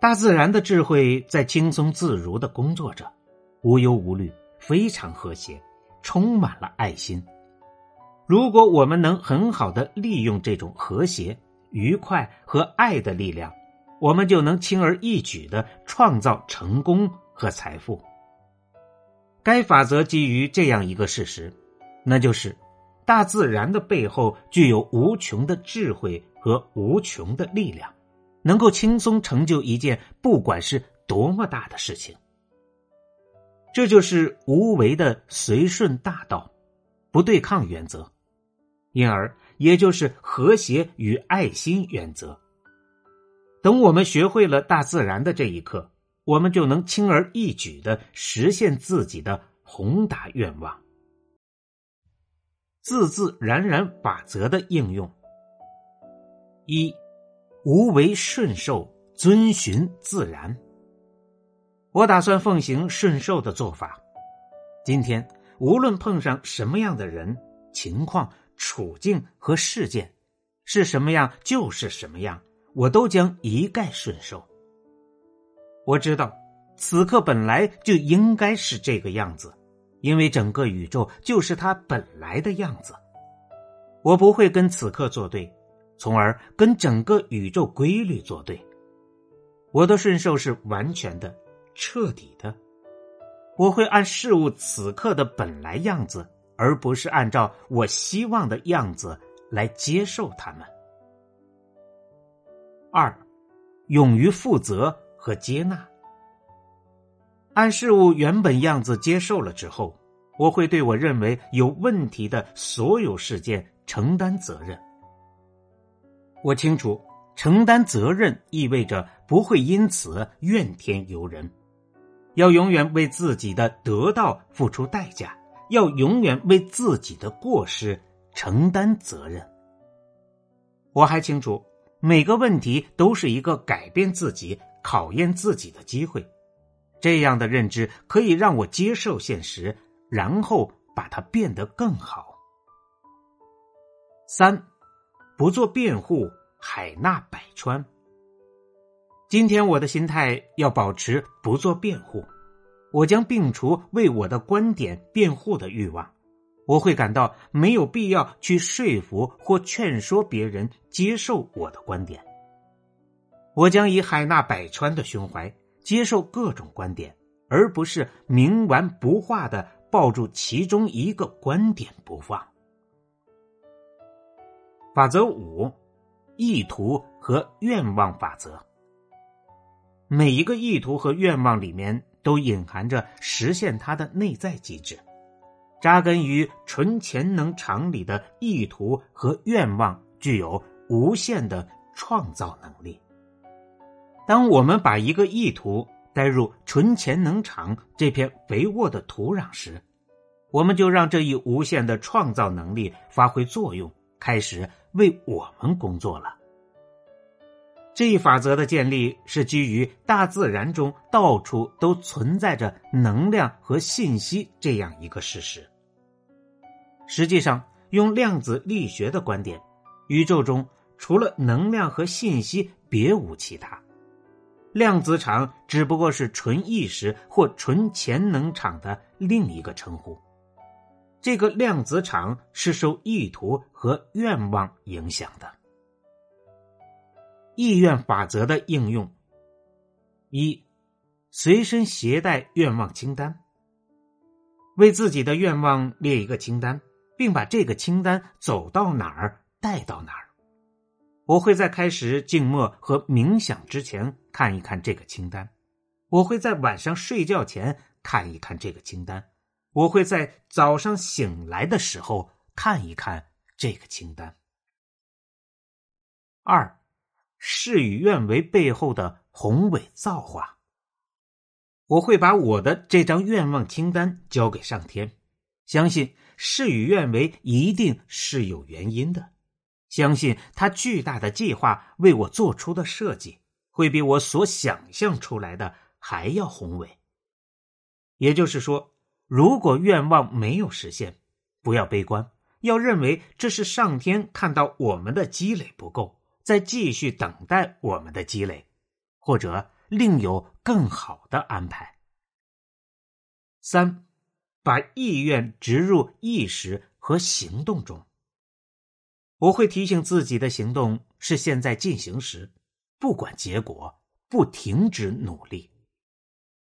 大自然的智慧在轻松自如的工作着，无忧无虑，非常和谐，充满了爱心。如果我们能很好的利用这种和谐、愉快和爱的力量，我们就能轻而易举的创造成功和财富。该法则基于这样一个事实，那就是大自然的背后具有无穷的智慧和无穷的力量。能够轻松成就一件不管是多么大的事情，这就是无为的随顺大道，不对抗原则，因而也就是和谐与爱心原则。等我们学会了大自然的这一刻，我们就能轻而易举的实现自己的宏大愿望。自自然然法则的应用一。无为顺受，遵循自然。我打算奉行顺受的做法。今天无论碰上什么样的人、情况、处境和事件，是什么样就是什么样，我都将一概顺受。我知道，此刻本来就应该是这个样子，因为整个宇宙就是它本来的样子。我不会跟此刻作对。从而跟整个宇宙规律作对。我的顺受是完全的、彻底的。我会按事物此刻的本来样子，而不是按照我希望的样子来接受它们。二，勇于负责和接纳。按事物原本样子接受了之后，我会对我认为有问题的所有事件承担责任。我清楚，承担责任意味着不会因此怨天尤人，要永远为自己的得到付出代价，要永远为自己的过失承担责任。我还清楚，每个问题都是一个改变自己、考验自己的机会。这样的认知可以让我接受现实，然后把它变得更好。三。不做辩护，海纳百川。今天我的心态要保持不做辩护，我将摒除为我的观点辩护的欲望。我会感到没有必要去说服或劝说别人接受我的观点。我将以海纳百川的胸怀接受各种观点，而不是冥顽不化的抱住其中一个观点不放。法则五：意图和愿望法则。每一个意图和愿望里面都隐含着实现它的内在机制。扎根于纯潜能场里的意图和愿望具有无限的创造能力。当我们把一个意图带入纯潜能场这片肥沃的土壤时，我们就让这一无限的创造能力发挥作用，开始。为我们工作了。这一法则的建立是基于大自然中到处都存在着能量和信息这样一个事实。实际上，用量子力学的观点，宇宙中除了能量和信息，别无其他。量子场只不过是纯意识或纯潜能场的另一个称呼。这个量子场是受意图和愿望影响的。意愿法则的应用：一、随身携带愿望清单，为自己的愿望列一个清单，并把这个清单走到哪儿带到哪儿。我会在开始静默和冥想之前看一看这个清单，我会在晚上睡觉前看一看这个清单。我会在早上醒来的时候看一看这个清单。二，事与愿违背后的宏伟造化。我会把我的这张愿望清单交给上天，相信事与愿违一定是有原因的，相信他巨大的计划为我做出的设计会比我所想象出来的还要宏伟。也就是说，如果愿望没有实现，不要悲观，要认为这是上天看到我们的积累不够，再继续等待我们的积累，或者。另有更好的安排。三，把意愿植入意识和行动中。我会提醒自己的行动是现在进行时，不管结果，不停止努力。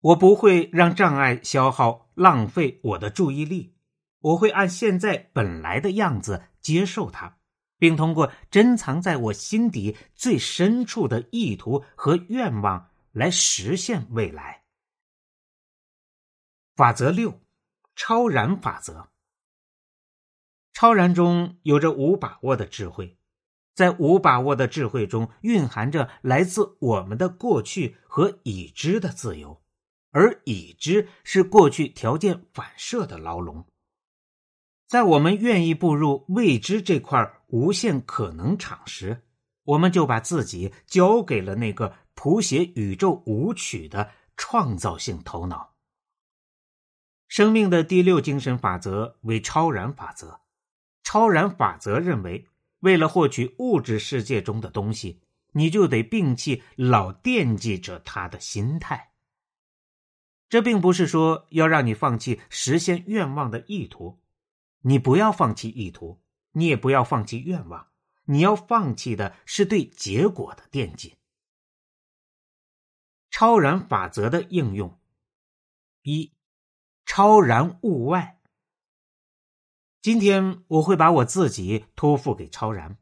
我不会让障碍消耗、浪费我的注意力。我会按现在本来的样子接受它，并通过珍藏在我心底最深处的意图和愿望。来实现未来。法则六：超然法则。超然中有着无把握的智慧，在无把握的智慧中蕴含着来自我们的过去和已知的自由，而已知是过去条件反射的牢笼。在我们愿意步入未知这块无限可能场时，我们就把自己交给了那个。谱写宇宙舞曲的创造性头脑。生命的第六精神法则为超然法则。超然法则认为，为了获取物质世界中的东西，你就得摒弃老惦记着他的心态。这并不是说要让你放弃实现愿望的意图，你不要放弃意图，你也不要放弃愿望，你要放弃的是对结果的惦记。超然法则的应用：一、超然物外。今天我会把我自己托付给超然，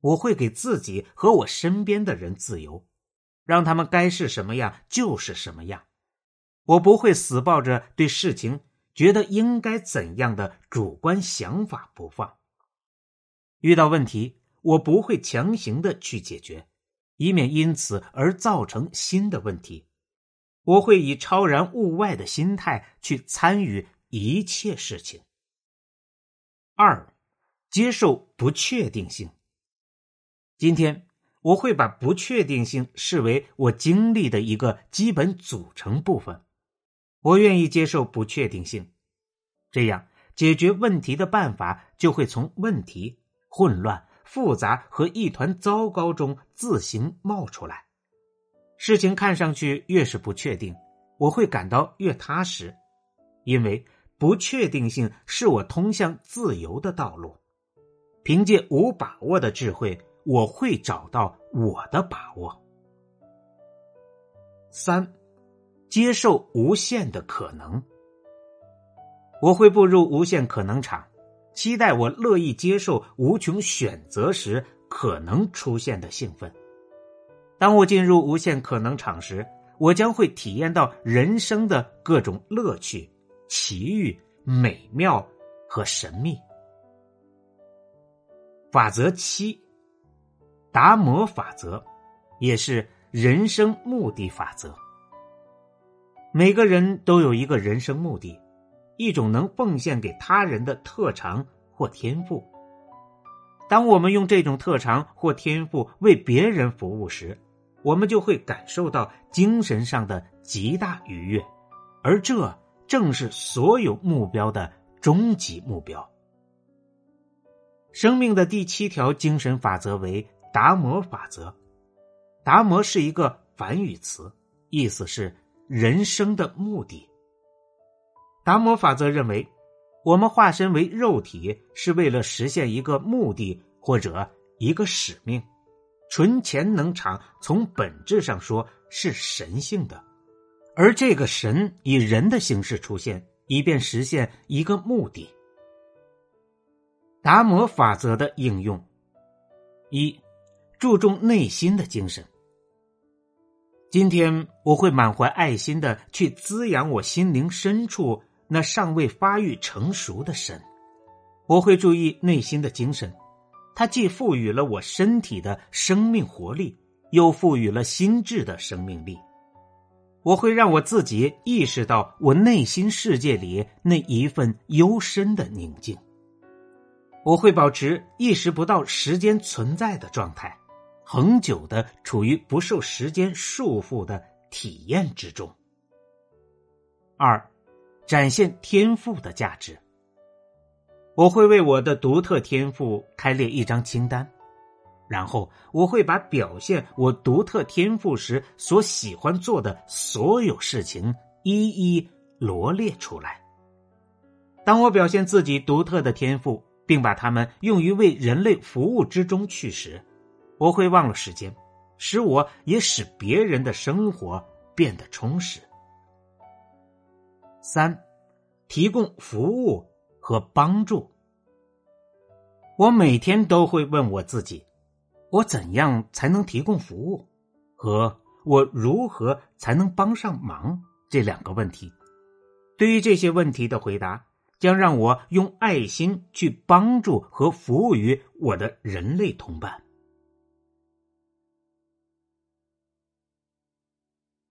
我会给自己和我身边的人自由，让他们该是什么样就是什么样。我不会死抱着对事情觉得应该怎样的主观想法不放。遇到问题，我不会强行的去解决。以免因此而造成新的问题，我会以超然物外的心态去参与一切事情。二，接受不确定性。今天我会把不确定性视为我经历的一个基本组成部分。我愿意接受不确定性，这样解决问题的办法就会从问题混乱。复杂和一团糟糕中自行冒出来，事情看上去越是不确定，我会感到越踏实，因为不确定性是我通向自由的道路。凭借无把握的智慧，我会找到我的把握。三，接受无限的可能，我会步入无限可能场。期待我乐意接受无穷选择时可能出现的兴奋。当我进入无限可能场时，我将会体验到人生的各种乐趣、奇遇、美妙和神秘。法则七，达摩法则，也是人生目的法则。每个人都有一个人生目的。一种能奉献给他人的特长或天赋。当我们用这种特长或天赋为别人服务时，我们就会感受到精神上的极大愉悦，而这正是所有目标的终极目标。生命的第七条精神法则为达摩法则。达摩是一个反语词，意思是人生的目的。达摩法则认为，我们化身为肉体是为了实现一个目的或者一个使命。纯潜能场从本质上说是神性的，而这个神以人的形式出现，以便实现一个目的。达摩法则的应用：一、注重内心的精神。今天我会满怀爱心的去滋养我心灵深处。那尚未发育成熟的神，我会注意内心的精神，它既赋予了我身体的生命活力，又赋予了心智的生命力。我会让我自己意识到我内心世界里那一份幽深的宁静。我会保持意识不到时间存在的状态，恒久的处于不受时间束缚的体验之中。二，展现天赋的价值。我会为我的独特天赋开列一张清单。然后我会把表现我独特天赋时所喜欢做的所有事情一一罗列出来。当我表现自己独特的天赋，并把它们用于为人类服务之中去时，我会忘了时间，使我也使别人的生活变得充实。三，提供服务和帮助。我每天都会问我自己。我怎样才能提供服务，和我如何才能帮上忙这两个问题？对于这些问题的回答，将让我用爱心去帮助和服务于我的人类同伴。